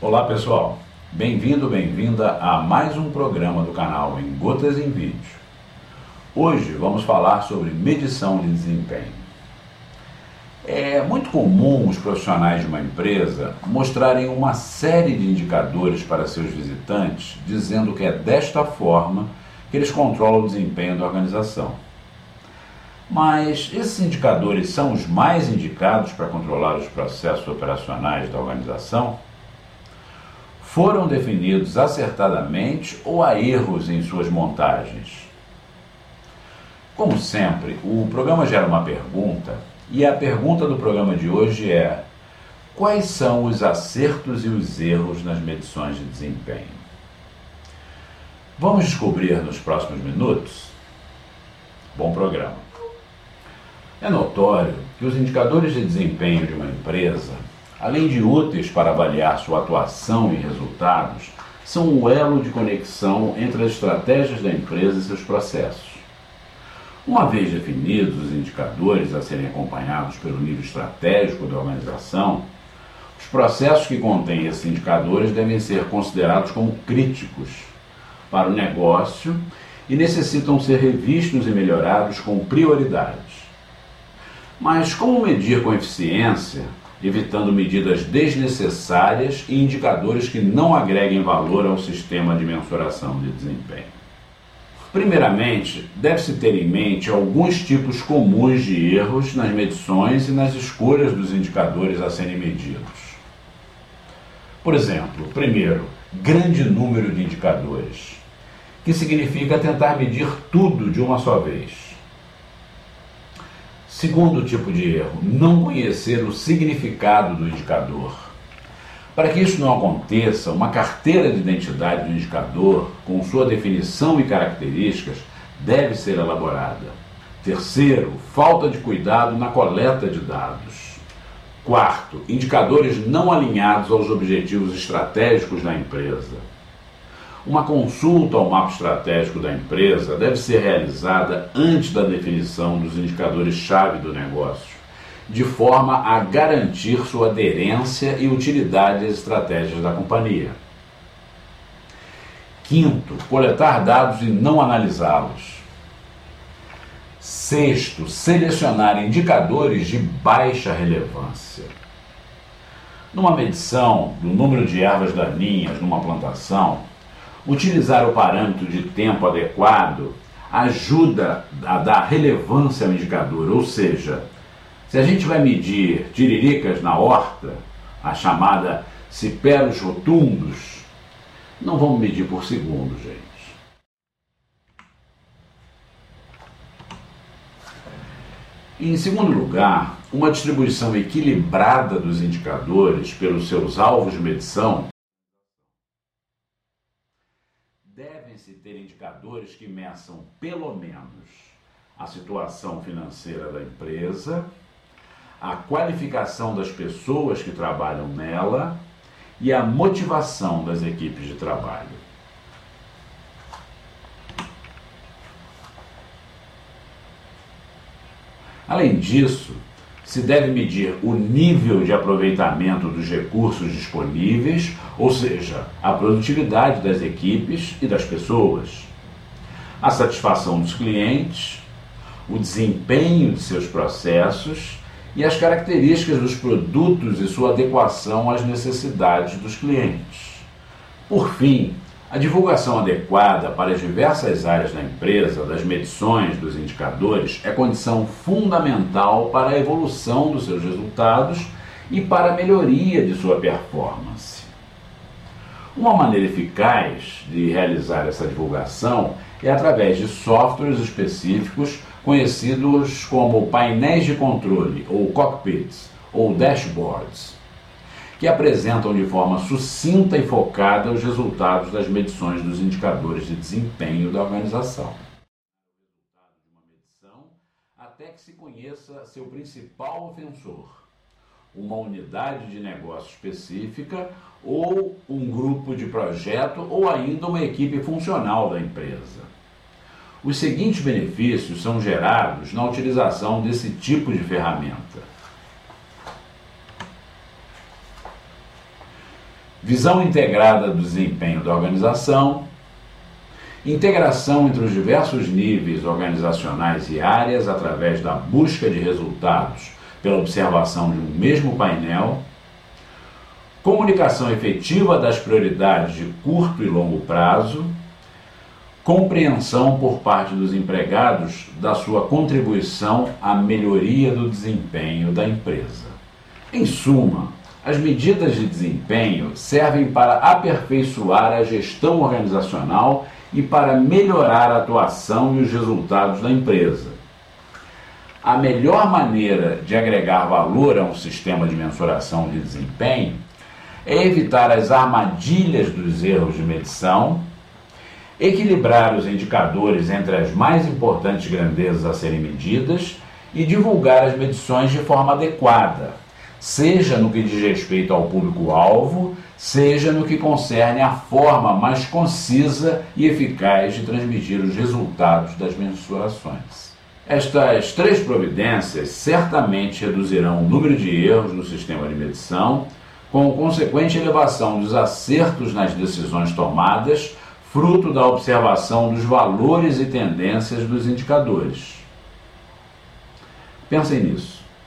Olá pessoal, bem-vindo, bem-vinda a mais um programa do canal Em Gotas em Vídeo. Hoje vamos falar sobre medição de desempenho. É muito comum os profissionais de uma empresa mostrarem uma série de indicadores para seus visitantes, dizendo que é desta forma que eles controlam o desempenho da organização. Mas esses indicadores são os mais indicados para controlar os processos operacionais da organização? Foram definidos acertadamente ou há erros em suas montagens? Como sempre, o programa gera uma pergunta e a pergunta do programa de hoje é: quais são os acertos e os erros nas medições de desempenho? Vamos descobrir nos próximos minutos? Bom programa. É notório que os indicadores de desempenho de uma empresa além de úteis para avaliar sua atuação e resultados, são o elo de conexão entre as estratégias da empresa e seus processos. Uma vez definidos os indicadores a serem acompanhados pelo nível estratégico da organização, os processos que contêm esses indicadores devem ser considerados como críticos para o negócio e necessitam ser revistos e melhorados com prioridades. Mas como medir com eficiência evitando medidas desnecessárias e indicadores que não agreguem valor ao sistema de mensuração de desempenho. Primeiramente, deve-se ter em mente alguns tipos comuns de erros nas medições e nas escolhas dos indicadores a serem medidos. Por exemplo, primeiro, grande número de indicadores, que significa tentar medir tudo de uma só vez. Segundo tipo de erro, não conhecer o significado do indicador. Para que isso não aconteça, uma carteira de identidade do indicador, com sua definição e características, deve ser elaborada. Terceiro, falta de cuidado na coleta de dados. Quarto, indicadores não alinhados aos objetivos estratégicos da empresa. Uma consulta ao mapa estratégico da empresa deve ser realizada antes da definição dos indicadores-chave do negócio, de forma a garantir sua aderência e utilidade às estratégias da companhia. Quinto, coletar dados e não analisá-los. Sexto, selecionar indicadores de baixa relevância. Numa medição do número de ervas daninhas numa plantação, Utilizar o parâmetro de tempo adequado ajuda a dar relevância ao indicador, ou seja, se a gente vai medir tiriricas na horta, a chamada ciperos rotundos, não vamos medir por segundo, gente. Em segundo lugar, uma distribuição equilibrada dos indicadores pelos seus alvos de medição ter indicadores que meçam pelo menos a situação financeira da empresa, a qualificação das pessoas que trabalham nela e a motivação das equipes de trabalho. Além disso, se deve medir o nível de aproveitamento dos recursos disponíveis, ou seja, a produtividade das equipes e das pessoas, a satisfação dos clientes, o desempenho de seus processos e as características dos produtos e sua adequação às necessidades dos clientes. Por fim, a divulgação adequada para as diversas áreas da empresa das medições dos indicadores é condição fundamental para a evolução dos seus resultados e para a melhoria de sua performance. Uma maneira eficaz de realizar essa divulgação é através de softwares específicos conhecidos como painéis de controle, ou cockpits, ou dashboards que apresentam de forma sucinta e focada os resultados das medições dos indicadores de desempenho da organização. Até que se conheça seu principal ofensor, uma unidade de negócio específica ou um grupo de projeto ou ainda uma equipe funcional da empresa. Os seguintes benefícios são gerados na utilização desse tipo de ferramenta visão integrada do desempenho da organização, integração entre os diversos níveis organizacionais e áreas através da busca de resultados pela observação de um mesmo painel, comunicação efetiva das prioridades de curto e longo prazo, compreensão por parte dos empregados da sua contribuição à melhoria do desempenho da empresa. Em suma, as medidas de desempenho servem para aperfeiçoar a gestão organizacional e para melhorar a atuação e os resultados da empresa. A melhor maneira de agregar valor a um sistema de mensuração de desempenho é evitar as armadilhas dos erros de medição, equilibrar os indicadores entre as mais importantes grandezas a serem medidas e divulgar as medições de forma adequada seja no que diz respeito ao público-alvo, seja no que concerne à forma mais concisa e eficaz de transmitir os resultados das mensurações. Estas três providências certamente reduzirão o número de erros no sistema de medição, com consequente elevação dos acertos nas decisões tomadas, fruto da observação dos valores e tendências dos indicadores. Pensem nisso.